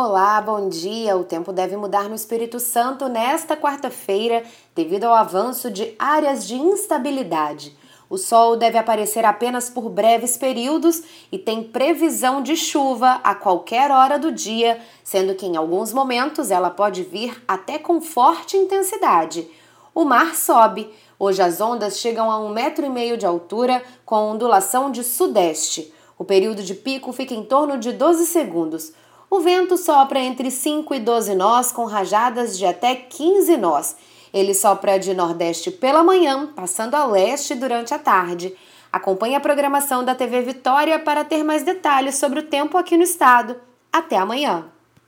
Olá, bom dia. O tempo deve mudar no Espírito Santo nesta quarta-feira devido ao avanço de áreas de instabilidade. O sol deve aparecer apenas por breves períodos e tem previsão de chuva a qualquer hora do dia, sendo que em alguns momentos ela pode vir até com forte intensidade. O mar sobe. Hoje as ondas chegam a um metro e meio de altura, com ondulação de sudeste. O período de pico fica em torno de 12 segundos. O vento sopra entre 5 e 12 nós, com rajadas de até 15 nós. Ele sopra de nordeste pela manhã, passando a leste durante a tarde. Acompanhe a programação da TV Vitória para ter mais detalhes sobre o tempo aqui no estado. Até amanhã!